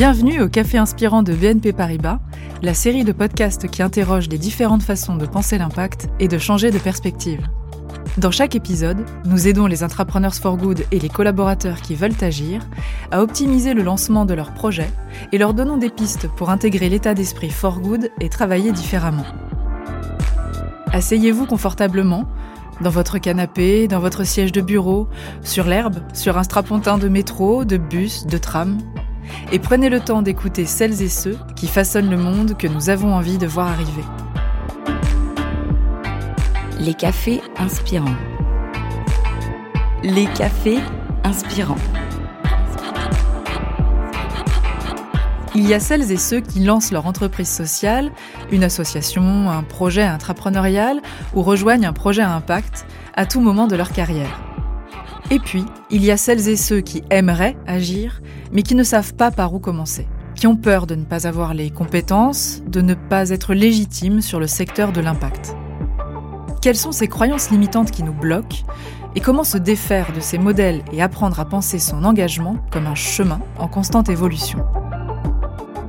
Bienvenue au Café Inspirant de BNP Paribas, la série de podcasts qui interroge les différentes façons de penser l'impact et de changer de perspective. Dans chaque épisode, nous aidons les entrepreneurs for good et les collaborateurs qui veulent agir à optimiser le lancement de leurs projets et leur donnons des pistes pour intégrer l'état d'esprit for good et travailler différemment. Asseyez-vous confortablement dans votre canapé, dans votre siège de bureau, sur l'herbe, sur un strapontin de métro, de bus, de tram, et prenez le temps d'écouter celles et ceux qui façonnent le monde que nous avons envie de voir arriver. Les cafés inspirants. Les cafés inspirants. Il y a celles et ceux qui lancent leur entreprise sociale, une association, un projet intrapreneurial ou rejoignent un projet à impact à tout moment de leur carrière. Et puis, il y a celles et ceux qui aimeraient agir, mais qui ne savent pas par où commencer, qui ont peur de ne pas avoir les compétences, de ne pas être légitimes sur le secteur de l'impact. Quelles sont ces croyances limitantes qui nous bloquent et comment se défaire de ces modèles et apprendre à penser son engagement comme un chemin en constante évolution?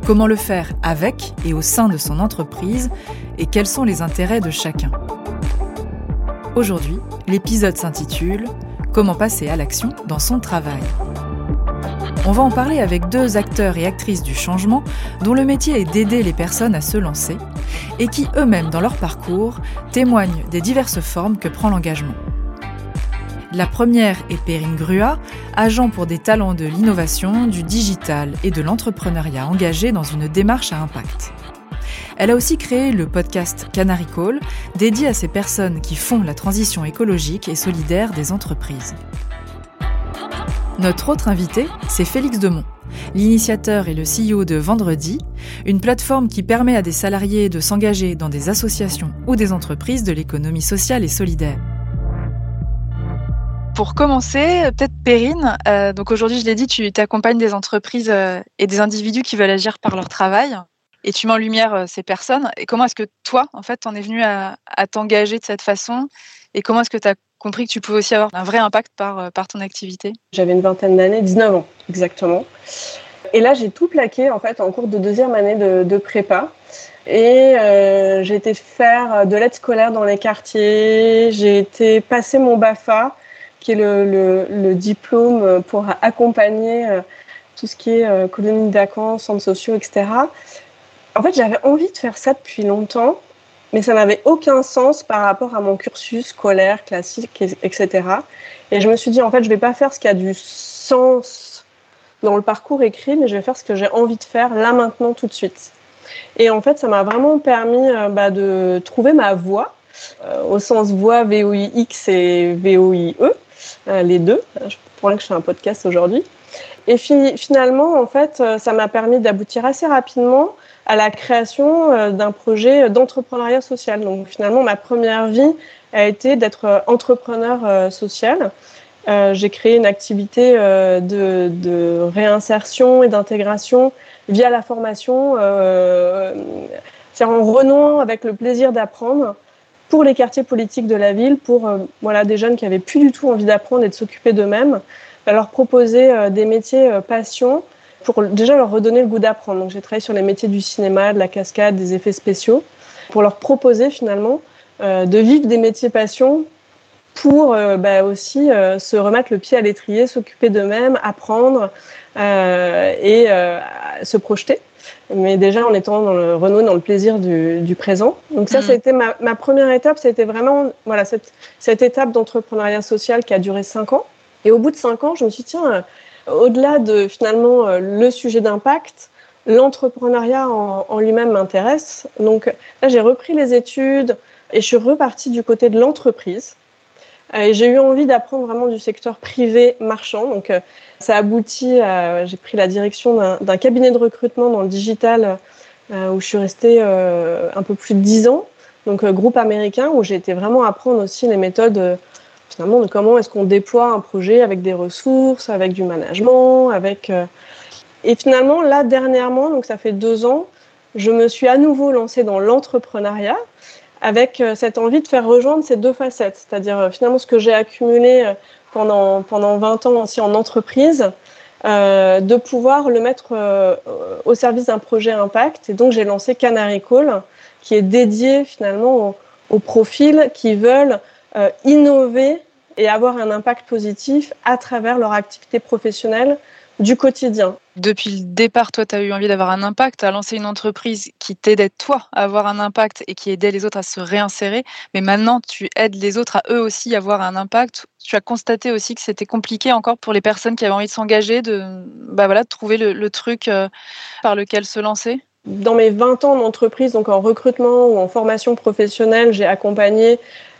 Comment le faire avec et au sein de son entreprise et quels sont les intérêts de chacun? Aujourd'hui, l'épisode s'intitule Comment passer à l'action dans son travail On va en parler avec deux acteurs et actrices du changement dont le métier est d'aider les personnes à se lancer et qui eux-mêmes dans leur parcours témoignent des diverses formes que prend l'engagement. La première est Perrine Grua, agent pour des talents de l'innovation, du digital et de l'entrepreneuriat engagé dans une démarche à impact. Elle a aussi créé le podcast Canary Call, dédié à ces personnes qui font la transition écologique et solidaire des entreprises. Notre autre invité, c'est Félix Demont, l'initiateur et le CEO de Vendredi, une plateforme qui permet à des salariés de s'engager dans des associations ou des entreprises de l'économie sociale et solidaire. Pour commencer, peut-être Perrine, euh, donc aujourd'hui je l'ai dit, tu accompagnes des entreprises euh, et des individus qui veulent agir par leur travail et tu mets en lumière euh, ces personnes. Et comment est-ce que toi, en fait, en es venu à, t'engager de cette façon? Et comment est-ce que tu as compris que tu pouvais aussi avoir un vrai impact par, euh, ton activité? J'avais une vingtaine d'années, 19 ans exactement. Et là, j'ai tout plaqué en fait en cours de deuxième année de, prépa. Et euh, j'ai été faire de l'aide scolaire dans les quartiers. J'ai été passer mon BAFA, qui est le, diplôme pour accompagner tout ce qui est colonie de vacances, centres sociaux, etc. En fait, j'avais envie de faire ça depuis longtemps, mais ça n'avait aucun sens par rapport à mon cursus scolaire, classique, etc. Et je me suis dit, en fait, je vais pas faire ce qui a du sens dans le parcours écrit, mais je vais faire ce que j'ai envie de faire là, maintenant, tout de suite. Et en fait, ça m'a vraiment permis euh, bah, de trouver ma voie, euh, au sens voix V-O-I-X et V-O-I-E, euh, les deux. Je pourrais que je fais un podcast aujourd'hui. Et finalement, en fait, ça m'a permis d'aboutir assez rapidement à la création euh, d'un projet d'entrepreneuriat social. Donc finalement, ma première vie a été d'être entrepreneur euh, social. Euh, j'ai créé une activité de, réinsertion et d'intégration via la formation, c'est en renouant avec le plaisir d'apprendre pour les quartiers politiques de la ville, pour voilà des jeunes qui avaient plus du tout envie d'apprendre et de s'occuper d'eux-mêmes, leur proposer des métiers passion pour déjà leur redonner le goût d'apprendre. Donc j'ai travaillé sur les métiers du cinéma, de la cascade, des effets spéciaux, pour leur proposer finalement euh, de vivre des métiers passion pour euh, bah, aussi euh, se remettre le pied à l'étrier, s'occuper d'eux-mêmes, apprendre et se projeter. Mais déjà en étant dans le renouveau, dans le plaisir du, du présent. Donc ça, ça a été ma, ma première étape. C'était vraiment voilà cette, cette étape d'entrepreneuriat social qui a duré cinq ans. Et au bout de cinq ans, je me suis dit, tiens, au-delà de finalement euh, le sujet d'impact, l'entrepreneuriat en, lui-même m'intéresse. Donc là, j'ai repris les études et je suis repartie du côté de l'entreprise. Euh, j'ai eu envie d'apprendre vraiment du secteur privé marchand. Donc euh, ça aboutit à, j'ai pris la direction d'un cabinet de recrutement dans le digital où je suis restée un peu plus de dix ans. Donc groupe américain où j'ai été vraiment apprendre aussi les méthodes finalement de comment est-ce qu'on déploie un projet avec des ressources, avec du management, avec euh, et finalement là dernièrement, donc ça fait deux ans, je me suis à nouveau lancée dans l'entrepreneuriat avec euh, cette envie de faire rejoindre ces deux facettes, c'est-à-dire euh, finalement ce que j'ai accumulé pendant pendant 20 ans aussi en entreprise, de pouvoir le mettre au service d'un projet impact. Et donc j'ai lancé Canary Call, qui est dédié finalement aux, profils qui veulent innover et avoir un impact positif à travers leur activité professionnelle du quotidien. Depuis le départ, toi, tu as eu envie d'avoir un impact, tu as lancé une entreprise qui t'aidait, toi, à avoir un impact et qui aidait les autres à se réinsérer. Mais maintenant, tu aides les autres à eux aussi avoir un impact. Tu as constaté aussi que c'était compliqué encore pour les personnes qui avaient envie de s'engager, de, bah voilà, de trouver le, truc euh, par lequel se lancer Dans mes 20 ans d'entreprise, donc en recrutement ou en formation professionnelle, j'ai accompagné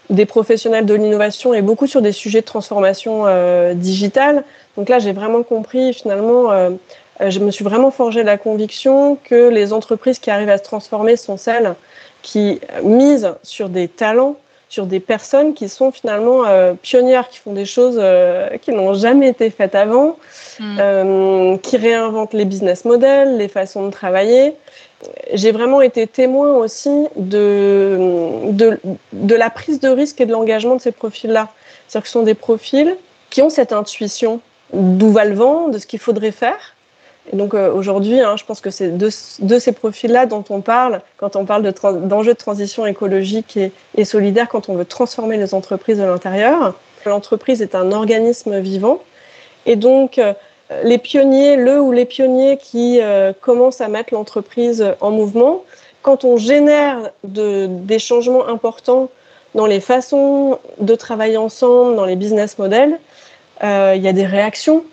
des professionnels de l'innovation et beaucoup sur des sujets de transformation euh, digitale. Donc là, j'ai vraiment compris finalement, euh, je me suis vraiment forgé la conviction que les entreprises qui arrivent à se transformer sont celles qui misent sur des talents, sur des personnes qui sont finalement euh, pionnières, qui font des choses euh, qui n'ont jamais été faites avant, hmm. euh, qui réinventent les business models, les façons de travailler j'ai vraiment été témoin aussi de, de, de, la prise de risque et de l'engagement de ces profils-là. C'est-à-dire que ce sont des profils qui ont cette intuition d'où va le vent, de ce qu'il faudrait faire. Et donc euh, aujourd'hui, hein, je pense que c'est de, de, ces profils-là dont on parle quand on parle d'enjeux de, transition écologique et, et, solidaire, quand on veut transformer les entreprises de l'intérieur. L'entreprise est un organisme vivant. Et donc, euh, les pionniers, le ou les pionniers qui euh, commencent à mettre l'entreprise en mouvement, quand on génère des changements importants dans les façons de travailler ensemble, dans les business models, euh, il y a des réactions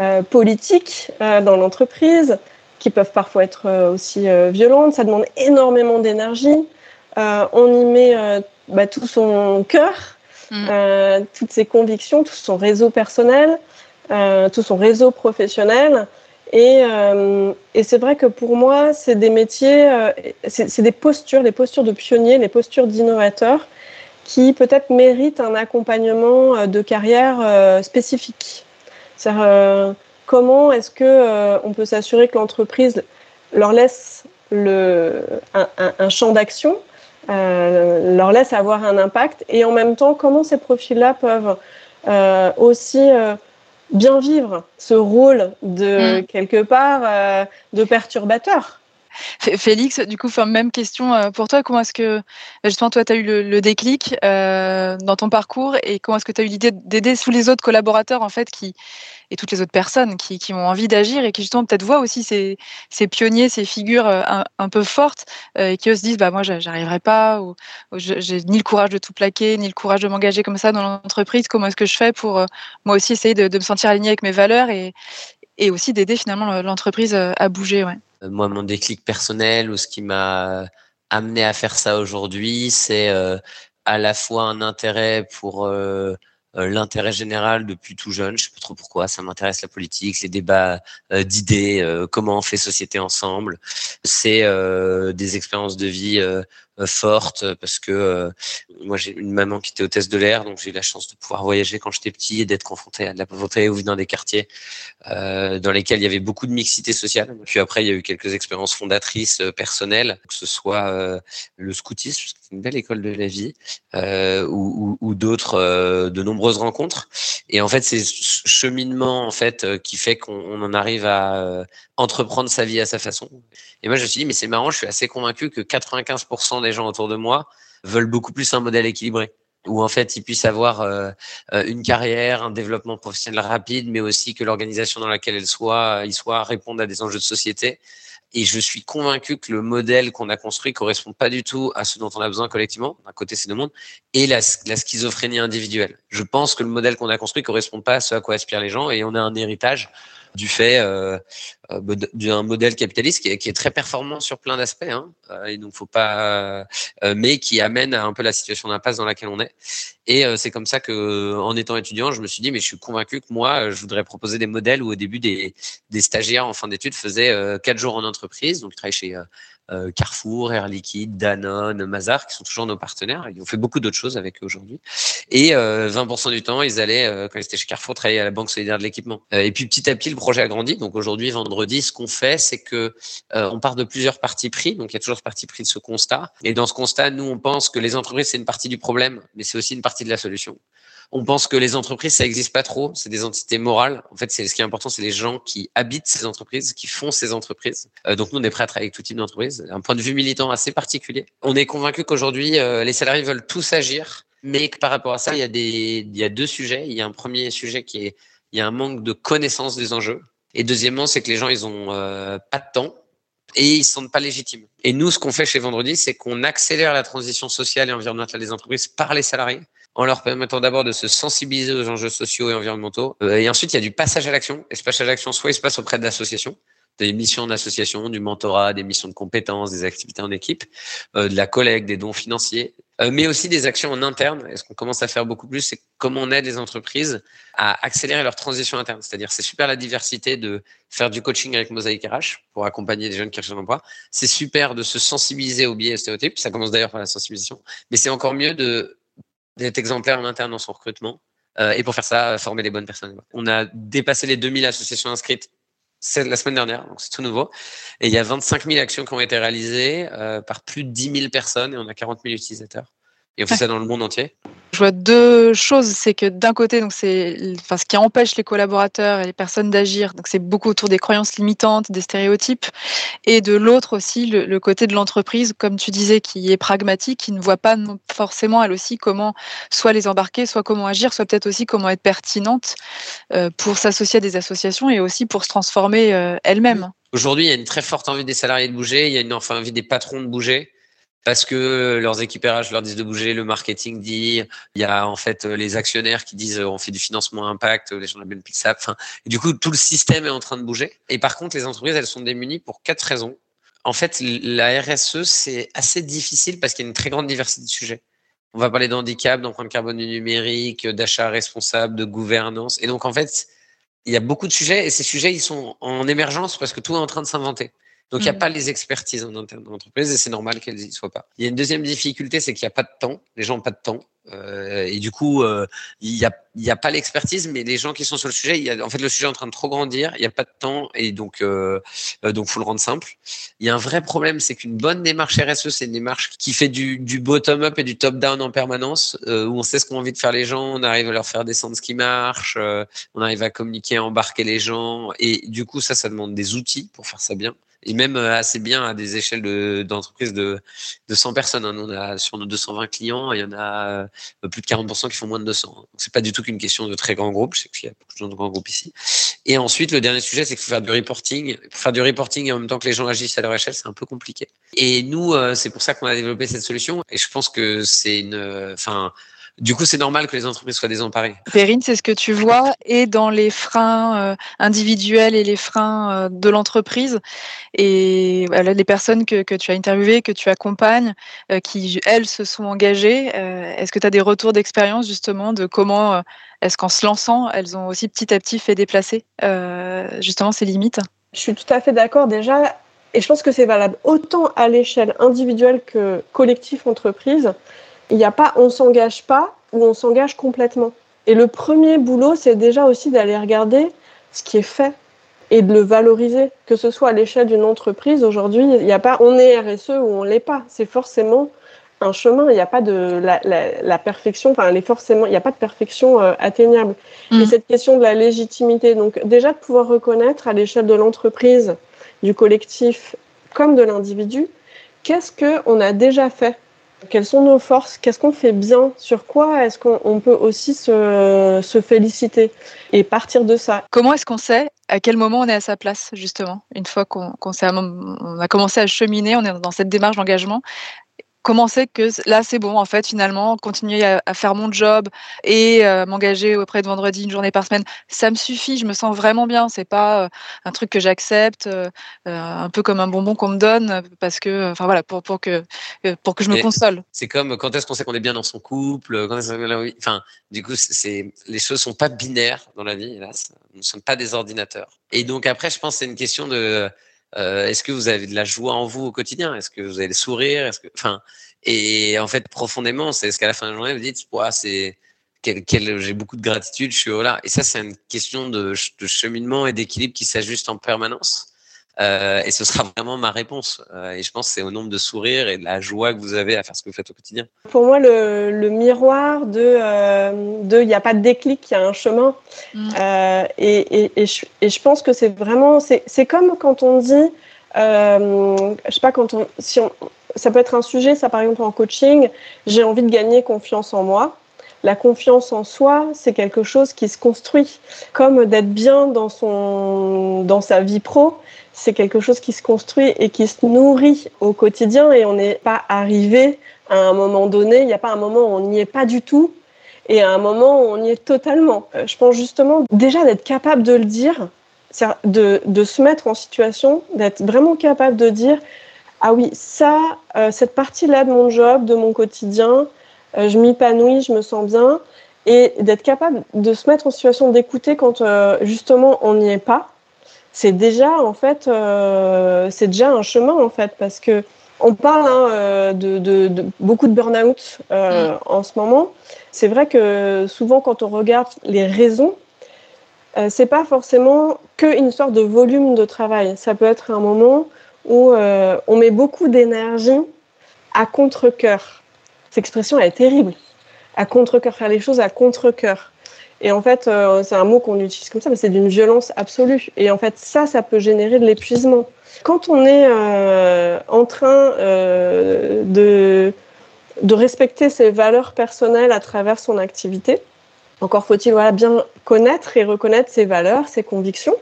euh, politiques dans l'entreprise qui peuvent parfois être aussi violentes. Ça demande énormément d'énergie. on y met bah, tout son cœur, mmh. toutes ses convictions, tout son réseau personnel. Euh, tout son réseau professionnel. Et, euh, et c'est vrai que pour moi, c'est des métiers, euh, c'est des postures, les postures de pionniers, les postures d'innovateurs qui peut-être méritent un accompagnement de carrière spécifique. C'est-à-dire, comment est-ce que on peut s'assurer que l'entreprise leur laisse le, un, un, un champ d'action, leur laisse avoir un impact, et en même temps, comment ces profils-là peuvent aussi bien vivre ce rôle de mm. quelque part euh, de perturbateur. Félix, du coup, même question euh, pour toi. Comment est-ce que, justement, toi, tu as eu le, déclic euh, dans ton parcours et comment est-ce que tu as eu l'idée d'aider tous les autres collaborateurs, en fait, qui, et toutes les autres personnes qui, ont envie d'agir et qui, justement, peut-être voient aussi ces, pionniers, ces figures euh, un, peu fortes et qui, eux, se disent, bah, moi, j'arriverai pas ou, j'ai ni le courage de tout plaquer, ni le courage de m'engager comme ça dans l'entreprise. Comment est-ce que je fais pour, moi aussi, essayer de, de, me sentir aligné avec mes valeurs et, et aussi d'aider, finalement, l'entreprise à bouger, ouais. Euh, moi, mon déclic personnel ou ce qui m'a amené à faire ça aujourd'hui, c'est euh, à la fois un intérêt pour euh, l'intérêt général depuis tout jeune. Je sais pas trop pourquoi. Ça m'intéresse la politique, les débats d'idées, comment on fait société ensemble. C'est des expériences de vie forte parce que euh, moi j'ai une maman qui était hôtesse de l'air donc j'ai eu la chance de pouvoir voyager quand j'étais petit et d'être confronté à de la pauvreté ou dans des quartiers euh, dans lesquels il y avait beaucoup de mixité sociale. Puis après il y a eu quelques expériences fondatrices personnelles que ce soit le scoutisme c'est une belle école de la vie ou, ou, d'autres de nombreuses rencontres. Et en fait c'est ce cheminement en fait qui fait qu'on en arrive à entreprendre sa vie à sa façon. Et moi je me suis dit mais c'est marrant je suis assez convaincu que 95% des gens autour de moi veulent beaucoup plus un modèle équilibré où en fait ils puissent avoir euh, euh, une carrière, un développement professionnel rapide, mais aussi que l'organisation dans laquelle elle soit, ils soient répondent à des enjeux de société. Et je suis convaincu que le modèle qu'on a construit correspond pas du tout à ce dont on a besoin collectivement. D'un côté, c'est le monde et la, la, schizophrénie individuelle. Je pense que le modèle qu'on a construit correspond pas à ce à quoi aspirent les gens et on a un héritage du fait euh, euh d'un modèle capitaliste qui est, très performant sur plein d'aspects, hein, euh, et donc faut pas, mais qui amène à un peu la situation d'impasse dans laquelle on est. Et c'est comme ça que, en étant étudiant, je me suis dit, mais je suis convaincu que moi, je voudrais proposer des modèles où au début des, des stagiaires en fin d'études faisaient quatre jours en entreprise, donc ils travaillaient chez euh, Carrefour, Air Liquide, Danone, Mazar, qui sont toujours nos partenaires. Ils ont fait beaucoup d'autres choses avec eux aujourd'hui. Et 20% du temps, ils allaient, quand ils étaient chez Carrefour, travailler à la Banque solidaire de l'équipement. et puis petit à petit, le projet a grandi. Donc aujourd'hui, vendredi, ce qu'on fait, c'est que on part de plusieurs parties pris. Donc il y a toujours ce parti pris de ce constat. Et dans ce constat, nous, on pense que les entreprises, c'est une partie du problème, mais c'est aussi une partie de la solution. On pense que les entreprises, ça n'existe pas trop. C'est des entités morales. En fait, c'est ce qui est important, c'est les gens qui habitent ces entreprises, qui font ces entreprises. Euh, donc nous, on est prêts à travailler avec tout type d'entreprise. Un point de vue militant assez particulier. On est convaincu qu'aujourd'hui, euh, les salariés veulent tous agir, mais que par rapport à ça, il y a deux sujets. Il y a un premier sujet qui est, il y a un manque de connaissance des enjeux. Et deuxièmement, c'est que les gens, ils ont euh, pas de temps et ils se sentent pas légitimes. Et nous, ce qu'on fait chez Vendredi, c'est qu'on accélère la transition sociale et environnementale des entreprises par les salariés en leur permettant d'abord de se sensibiliser aux enjeux sociaux et environnementaux. Euh, et ensuite, il y a du passage à l'action. Et ce passage à l'action, soit il se passe auprès de l'association, des missions d'association, du mentorat, des missions de compétences, des activités en équipe, euh, de la collecte, des dons financiers, euh, mais aussi des actions en interne. Et ce qu'on commence à faire beaucoup plus, c'est comment on aide les entreprises à accélérer leur transition interne. C'est-à-dire, c'est super la diversité de faire du coaching avec Mosaïque RH pour accompagner des jeunes qui recherchent un emploi. C'est super de se sensibiliser aux biais et stéréotypes. Ça commence d'ailleurs par la sensibilisation. Mais c'est encore mieux de d'être exemplaire en interne dans son recrutement. Euh, et pour faire ça, former les bonnes personnes. On a dépassé les 2000 associations inscrites la semaine dernière, donc c'est tout nouveau. Et il y a 25 000 actions qui ont été réalisées euh, par plus de 10 000 personnes et on a 40 000 utilisateurs. Et on fait ça dans le monde entier. Je vois deux choses, c'est que d'un côté, donc c'est, enfin, ce qui empêche les collaborateurs et les personnes d'agir, donc c'est beaucoup autour des croyances limitantes, des stéréotypes, et de l'autre aussi le, côté de l'entreprise, comme tu disais, qui est pragmatique, qui ne voit pas forcément elle aussi comment soit les embarquer, soit comment agir, soit peut-être aussi comment être pertinente euh, pour s'associer à des associations et aussi pour se transformer euh, elle-même. Aujourd'hui, il y a une très forte envie des salariés de bouger, il y a une envie des patrons de bouger parce que leurs équipérages leur disent de bouger, le marketing dit, il y a en fait les actionnaires qui disent on fait du financement impact, les gens de PITSAP. Enfin, du coup, tout le système est en train de bouger. Et par contre, les entreprises, elles sont démunies pour quatre raisons. En fait, la RSE, c'est assez difficile parce qu'il y a une très grande diversité de sujets. On va parler d'handicap, d'empreinte carbone du numérique, d'achat responsable, de gouvernance. Et donc, en fait, il y a beaucoup de sujets et ces sujets, ils sont en émergence parce que tout est en train de s'inventer. Donc, il n'y a mm. pas les expertises en interne d'entreprise et c'est normal qu'elles n'y soient pas. Il y a une deuxième difficulté, c'est qu'il n'y a pas de temps. Les gens n'ont pas de temps. Euh, et du coup, euh, il n'y a, y a pas l'expertise, mais les gens qui sont sur le sujet, y a, en fait, le sujet est en train de trop grandir. Il n'y a pas de temps et donc, euh, euh, donc, faut le rendre simple. Il y a un vrai problème, c'est qu'une bonne démarche RSE, c'est une démarche qui fait du, du bottom-up et du top-down en permanence, euh, où on sait ce qu'ont envie de faire les gens, on arrive à leur faire descendre ce qui marche, on arrive à communiquer, à embarquer les gens, et du coup, ça, ça demande des outils pour faire ça bien et même euh, assez bien à des échelles d'entreprise de, de, 100 personnes. Hein. On a, sur nos 220 clients, il y en a euh, plus de 40% qui font moins de 200. Hein. C'est pas du tout qu'une question de très grands groupes. Je sais qu'il y a beaucoup de grands groupes ici. Et ensuite, le dernier sujet, c'est qu'il faut faire du reporting. Pour faire du reporting en même temps que les gens agissent à leur échelle, c'est un peu compliqué. Et nous, euh, c'est pour ça qu'on a développé cette solution. Et je pense que c'est une, enfin, du coup, c'est normal que les entreprises soient désemparées. Perrine, c'est ce que tu vois et dans les freins euh, individuels et les freins euh, de l'entreprise. Et les personnes que, tu as interviewées, que tu accompagnes, euh, qui, elles, se sont engagées, est-ce que tu as des retours d'expérience justement de comment est-ce qu'en se lançant, elles ont aussi petit à petit fait déplacer justement ces limites? Je suis tout à fait d'accord déjà. Et je pense que c'est valable autant à l'échelle individuelle que collectif entreprise. Il n'y a pas on s'engage pas ou on s'engage complètement. Et le premier boulot, c'est déjà aussi d'aller regarder ce qui est fait et de le valoriser, que ce soit à l'échelle d'une entreprise. Aujourd'hui, il n'y a pas on est RSE ou on l'est pas. C'est forcément un chemin. Il n'y a pas de la, perfection. Enfin, elle est forcément. Il n'y a pas de perfection euh, atteignable. Et mm. cette question de la légitimité. Donc déjà de pouvoir reconnaître à l'échelle de l'entreprise, du collectif comme de l'individu, qu'est-ce que on a déjà fait quelles sont nos forces Qu'est-ce qu'on fait bien Sur quoi est-ce qu'on peut aussi se, féliciter et partir de ça. Comment est-ce qu'on sait à quel moment on est à sa place, justement Une fois qu'on on a commencé à cheminer, on est dans cette démarche d'engagement, comment c'est que là c'est bon en fait finalement continuer à, faire mon job et euh, m'engager auprès de vendredi une journée par semaine ça me suffit je me sens vraiment bien c'est pas euh, un truc que j'accepte euh, un peu comme un bonbon qu'on me donne parce que enfin voilà pour pour que pour que je me console. c'est comme quand est-ce qu'on sait qu'on est bien dans son couple quand enfin du coup c'est les choses sont pas binaires dans la vie hélas nous ne sommes pas des ordinateurs. Et donc après je pense c'est une question de Est-ce que vous avez de la joie en vous au quotidien? Est-ce que vous avez le sourire? Est-ce que, enfin, et en fait, profondément, c'est ce qu'à la fin de la journée, vous dites, c'est j'ai beaucoup de gratitude, je suis là. Et ça, c'est une question de, de cheminement et d'équilibre qui s'ajuste en permanence. Euh, et ce sera vraiment ma réponse. Euh, et je pense que c'est au nombre de sourires et de la joie que vous avez à faire ce que vous faites au quotidien. Pour moi, le, le miroir de euh, il n'y a pas de déclic, il y a un chemin. Mm. Euh, et, et, et, je, et, je, pense que c'est vraiment, c'est comme quand on dit, euh, je sais pas, quand on, si on, ça peut être un sujet, ça par exemple en coaching, j'ai envie de gagner confiance en moi. La confiance en soi, c'est quelque chose qui se construit, comme d'être bien dans son, dans sa vie pro c'est quelque chose qui se construit et qui se nourrit au quotidien et on n'est pas arrivé à un moment donné, il n'y a pas un moment où on n'y est pas du tout et à un moment où on y est totalement. Euh, je pense justement déjà d'être capable de le dire, de, de se mettre en situation, d'être vraiment capable de dire ah oui, ça, euh, cette partie-là de mon job, de mon quotidien, je m'épanouis, je me sens bien, et d'être capable de se mettre en situation d'écouter quand justement on n'y est pas, c'est déjà en fait, euh, c'est déjà un chemin en fait, parce que on parle hein, euh, de, de, de, beaucoup de burn-out euh, mm. en ce moment. C'est vrai que souvent quand on regarde les raisons, euh, c'est pas forcément qu'une sorte de volume de travail. Ça peut être un moment où euh, on met beaucoup d'énergie à contre-cœur. Cette expression elle est terrible. À contre-cœur, faire les choses à contre-cœur. Et en fait, euh, c'est un mot qu'on utilise comme ça, mais c'est d'une violence absolue. Et en fait, ça, ça peut générer de l'épuisement. Quand on est euh, en train euh, de, respecter ses valeurs personnelles à travers son activité, encore faut-il bien connaître et reconnaître ses valeurs, ses convictions.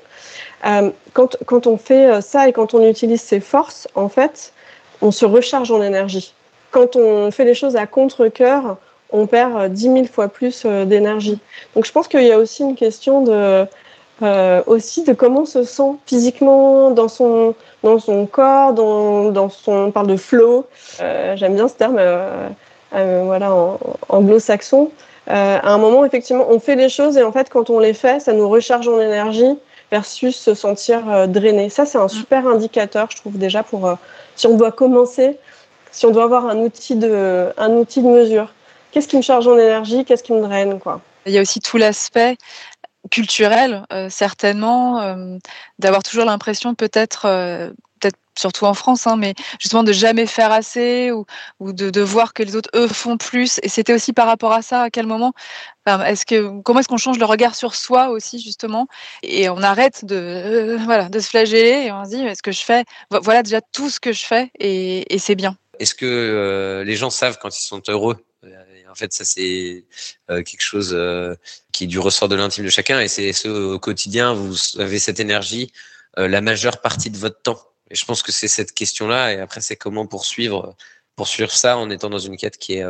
Quand, quand on fait ça et quand on utilise ses forces, en fait, on se recharge en énergie. Quand on fait les choses à contre-cœur, on perd 10 euh, 000 fois plus euh, d'énergie. Donc je pense qu'il y a aussi une question de, euh, aussi de comment on se sent physiquement dans son, dans son corps, dans, dans son, on parle de flow, euh, j'aime bien ce terme euh, euh, voilà, en, anglo-saxon. à un moment, effectivement, on fait les choses et en fait, quand on les fait, ça nous recharge en énergie versus se sentir drainé. Ça, c'est un super indicateur, je trouve déjà, pour si on doit commencer, si on doit avoir un outil de, un outil de mesure qu'est-ce qui me charge en énergie, qu'est-ce qui me draine, quoi? Il y a aussi tout l'aspect culturel, euh, certainement, euh, d'avoir toujours l'impression peut-être, euh, peut-être surtout en France, hein, mais justement de jamais faire assez ou, ou de, de, voir que les autres eux font plus. Et c'était aussi par rapport à ça, à quel moment, est-ce que comment est-ce qu'on change le regard sur soi aussi justement? Et on arrête de voilà de se flageller et on se dit est-ce que je fais? Voilà déjà tout ce que je fais et, et c'est bien. Est-ce que euh, les gens savent quand ils sont heureux? En fait, ça c'est euh, quelque chose euh, qui est du ressort de l'intime de chacun, et c'est ce au quotidien, vous avez cette énergie euh, la majeure partie de votre temps. Et je pense que c'est cette question-là, et après c'est comment poursuivre poursuivre ça en étant dans une quête qui est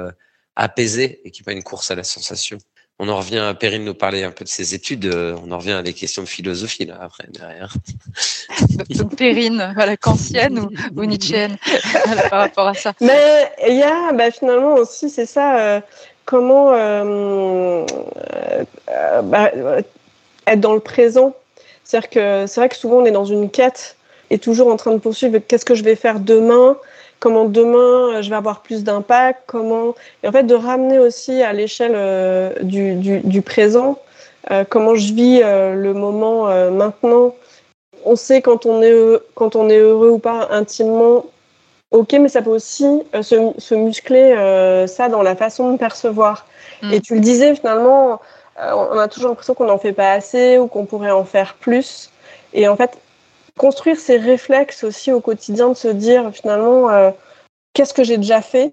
apaisée et qui n'est pas une course à la sensation on en revient à Perrine nous parler un peu de ses études. Euh, on en revient à des questions de philosophie là après derrière. Donc Perrine, voilà, kantienne ou, ou nietzschéenne par rapport à ça. Mais il y a bah, finalement aussi, c'est ça, euh, comment euh, euh, bah, être dans le présent. C'est-à-dire que c'est vrai que souvent on est dans une quête et toujours en train de poursuivre qu'est-ce que je vais faire demain, comment demain euh, je vais avoir plus d'impact, comment et en fait de ramener aussi à l'échelle euh, du, du, du, présent euh, comment je vis euh, le moment maintenant. On sait quand on est quand on est heureux ou pas intimement. Ok, mais ça peut aussi se, se, muscler ça dans la façon de percevoir. Mm. Et tu le disais finalement, on a toujours l'impression qu'on n'en fait pas assez ou qu'on pourrait en faire plus. Et en fait, construire ces réflexes aussi au quotidien, de se dire finalement euh, qu'est-ce que j'ai déjà fait,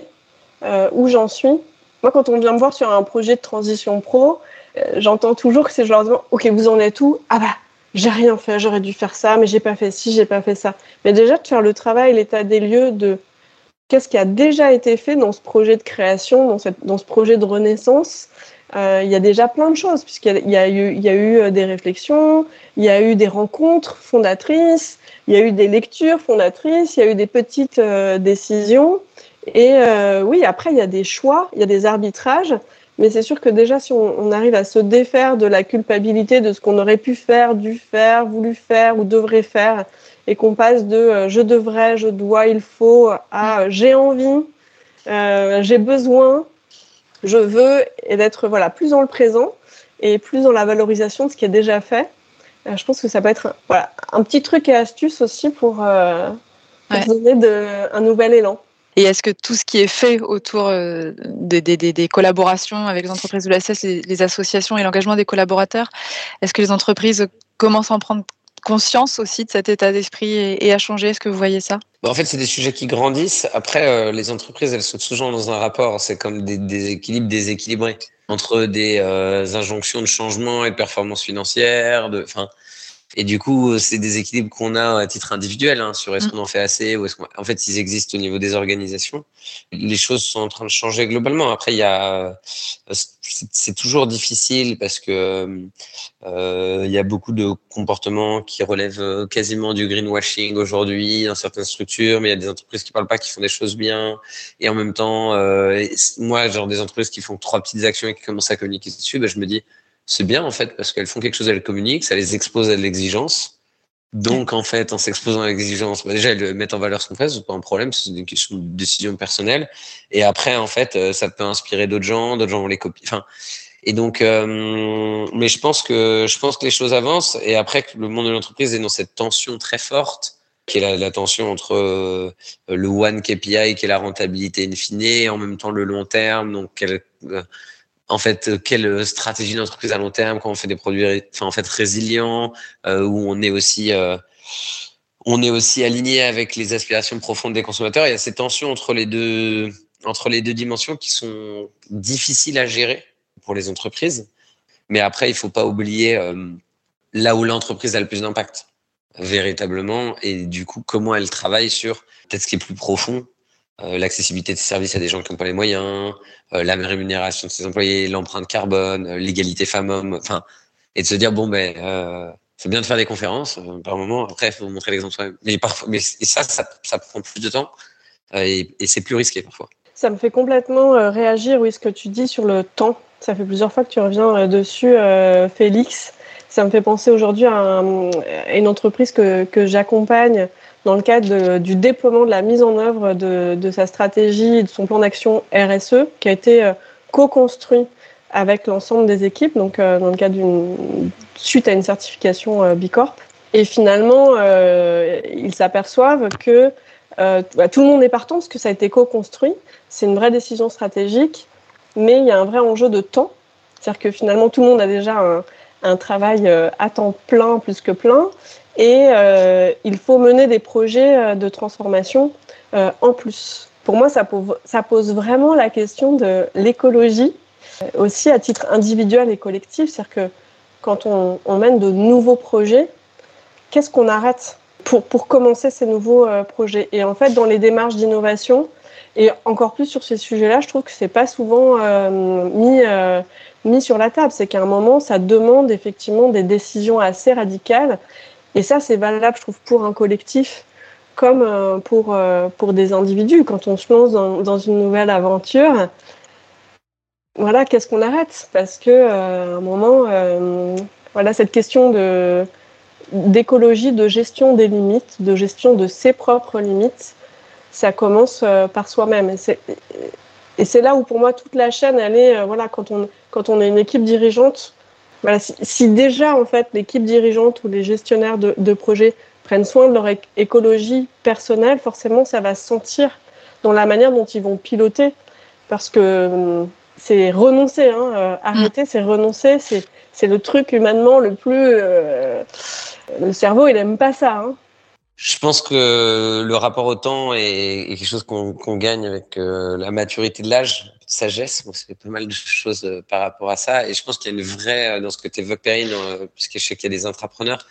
euh, où j'en suis. Moi, quand on vient me voir sur un projet de transition pro, euh, j'entends toujours que c'est je leur ok vous en êtes où? Ah bah j'ai rien fait, j'aurais dû faire ça, mais j'ai pas fait ci, j'ai pas fait ça. Mais déjà de faire le travail, l'état des lieux de qu'est-ce qui a déjà été fait dans ce projet de création, dans ce projet de renaissance, euh, il y a déjà plein de choses, puisqu'il y, a eu, euh, des réflexions, il y a eu des rencontres fondatrices, il y a eu des lectures fondatrices, il y a eu des petites euh, décisions. Et oui, après, il y a des choix, il y a des arbitrages. Mais c'est sûr que déjà, si on, arrive à se défaire de la culpabilité de ce qu'on aurait pu faire, dû faire, voulu faire ou devrait faire, et qu'on passe de je devrais, je dois, il faut à j'ai envie, j'ai besoin, je veux et d'être voilà plus dans le présent et plus dans la valorisation de ce qui est déjà fait. Euh, je pense que ça peut être voilà, un petit truc et astuce aussi pour, euh, donner de, un nouvel élan. Et est-ce que tout ce qui est fait autour euh, des, des, des, collaborations avec les entreprises de l'ASS, les, les associations et l'engagement des collaborateurs, est-ce que les entreprises commencent à en prendre conscience aussi de cet état d'esprit et, à changer Est-ce que vous voyez ça? Bah, En fait, c'est des sujets qui grandissent. Après, euh, les entreprises, elles sont toujours dans un rapport. C'est comme des, des, équilibres déséquilibrés entre des euh, injonctions de changement et de performance financière. De, et du coup, c'est des équilibres qu'on a à titre individuel hein, sur est-ce mm. qu'on en fait assez ou est-ce qu'on... En fait, ils existent au niveau des organisations. Les choses sont en train de changer globalement. Après, il y a, c'est toujours difficile parce que euh, il y a beaucoup de comportements qui relèvent euh, quasiment du greenwashing aujourd'hui dans certaines structures, mais il y a des entreprises qui parlent pas, qui font des choses bien, et en même temps, euh, moi, genre des entreprises qui font trois petites actions et qui commencent à communiquer dessus, ben, je me dis c'est bien en fait parce qu'elles font quelque chose, elles communiquent, ça les expose à de l'exigence. Donc en fait, en s'exposant à l'exigence, bah, déjà elles mettent en valeur ce qu'on fait, c'est pas un problème, c'est une question de décision personnelle. Et après en fait, euh, ça peut inspirer d'autres gens, d'autres gens vont les copier. Enfin, et donc, euh, mais je pense que je pense que les choses avancent. Et après, que le monde de l'entreprise est dans cette tension très forte, qui est la, tension entre euh, le one KPI, qui est la rentabilité in fine, et en même temps le long terme. Donc, quel, en fait euh, quelle stratégie d'entreprise à long terme quand on fait des produits enfin, en fait résilients euh, où on est aussi euh, on est aussi aligné avec les aspirations profondes des consommateurs. Il y a ces tensions entre les deux entre les deux dimensions qui sont difficiles à gérer pour les entreprises. Mais après, il faut pas oublier euh, là où l'entreprise a le plus d'impact véritablement et du coup comment elle travaille sur peut-être ce qui est plus profond euh, l'accessibilité de services à des gens qui n'ont pas les moyens, euh, la rémunération de ses employés, l'empreinte carbone, euh, l'égalité femmes-hommes, enfin, et de se dire bon ben c'est bien de faire des conférences par moment. Après, il faut montrer l'exemple Mais parfois, mais ça, ça, prend plus de temps et, et c'est plus risqué parfois. Ça me fait complètement réagir, oui, ce que tu dis sur le temps. Ça fait plusieurs fois que tu reviens dessus, Félix. Ça me fait penser aujourd'hui à, à, une entreprise que, que j'accompagne dans le cadre du déploiement de la mise en œuvre de, de sa stratégie et de son plan d'action RSE, qui a été euh, co-construit avec l'ensemble des équipes, donc euh, dans le cadre d'une suite à une certification euh, Bicorp. Et finalement, euh, ils s'aperçoivent que euh, bah, tout le monde est partant parce que ça a été co-construit. C'est une vraie décision stratégique, mais il y a un vrai enjeu de temps. C'est-à-dire que finalement, tout le monde a déjà un, un travail à temps plein, plus que plein, et euh, il faut mener des projets euh, de transformation euh, en plus. Pour moi, ça pose, vraiment la question de l'écologie, aussi à titre individuel et collectif. C'est-à-dire que quand on, mène de nouveaux projets, qu'est-ce qu'on arrête pour, pour commencer ces nouveaux projets? Et en fait, dans les démarches d'innovation, et encore plus sur ces sujets-là, je trouve que c'est pas souvent mis, mis sur la table. C'est qu'à un moment, ça demande effectivement des décisions assez radicales et ça, c'est valable, je trouve, pour un collectif comme euh, pour, euh, pour des individus. Quand on se lance dans, dans une nouvelle aventure, voilà, qu'est-ce qu'on arrête? Parce que euh, à un moment, voilà, cette question d'écologie, de gestion des limites, de gestion de ses propres limites, ça commence par soi-même. Et c'est là où, pour moi, toute la chaîne, elle voilà, quand on, quand on est une équipe dirigeante, voilà, si, si, déjà en fait l'équipe dirigeante ou les gestionnaires de, de, projets prennent soin de leur écologie personnelle, forcément ça va se sentir dans la manière dont ils vont piloter, parce que hum, c'est renoncer, hein, euh, arrêter, c'est renoncer, c'est le truc humainement le plus. Euh, le cerveau, il aime pas ça. Hein. Je pense que le rapport au temps est, est quelque chose qu'on qu gagne avec euh, la maturité de l'âge sagesse. Bon, c'est pas mal de choses euh, par rapport à ça. Et je pense qu'il y a une vraie, euh, dans ce que tu évoques, Perrine, euh, puisque je sais qu'il y a des intrapreneurs,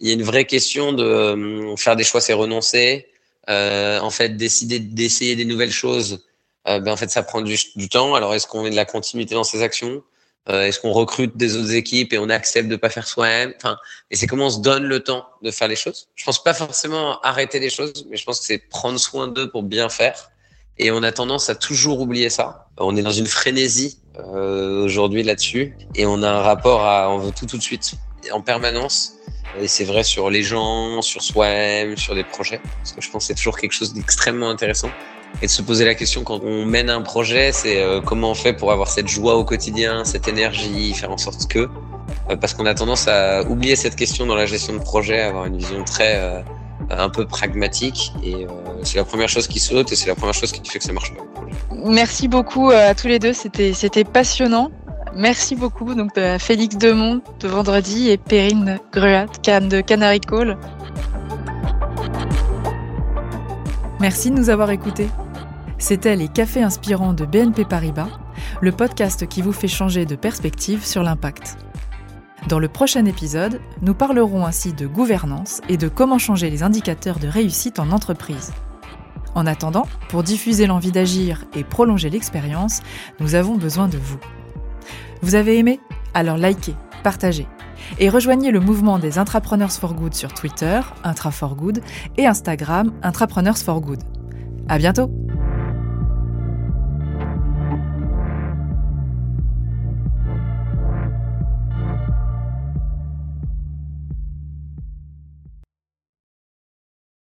il y a une vraie question de faire des choix, c'est renoncer. Euh, en fait, décider d'essayer des nouvelles choses, euh, ben, en fait, ça prend du, du temps. Alors, est-ce qu'on met de la continuité dans ces actions? Euh, Est-ce qu'on recrute des autres équipes et on accepte de pas faire soi-même? Enfin, et c'est comment on se donne le temps de faire les choses? Je pense pas forcément arrêter les choses, mais je pense que c'est prendre soin d'eux pour bien faire. Et on a tendance à toujours oublier ça. On est dans une frénésie euh, aujourd'hui là-dessus, et on a un rapport à on veut tout tout de suite, en permanence. Et c'est vrai sur les gens, sur soi-même, sur des projets. Parce que je pense que c'est toujours quelque chose d'extrêmement intéressant. Et de se poser la question quand on mène un projet, c'est euh, comment on fait pour avoir cette joie au quotidien, cette énergie, faire en sorte que. Euh, parce qu'on a tendance à oublier cette question dans la gestion de projet, avoir une vision très euh, un peu pragmatique. Et c'est la première chose qui saute et c'est la première chose qui fait que ça marche pas. Merci beaucoup à tous les deux, c'était c'était passionnant. Merci beaucoup donc à Félix Demont de Vendredi et Perrine Gruat de Canary Call. Merci de nous avoir écoutés. C'était les Cafés Inspirants de BNP Paribas, le podcast qui vous fait changer de perspective sur l'impact. Dans le prochain épisode, nous parlerons ainsi de gouvernance et de comment changer les indicateurs de réussite en entreprise. En attendant, pour diffuser l'envie d'agir et prolonger l'expérience, nous avons besoin de vous. Vous avez aimé? Alors likez, partagez et rejoignez le mouvement des Intrapreneurs for Good sur Twitter, Intra for Good, et Instagram, Intrapreneurs for Good. À bientôt!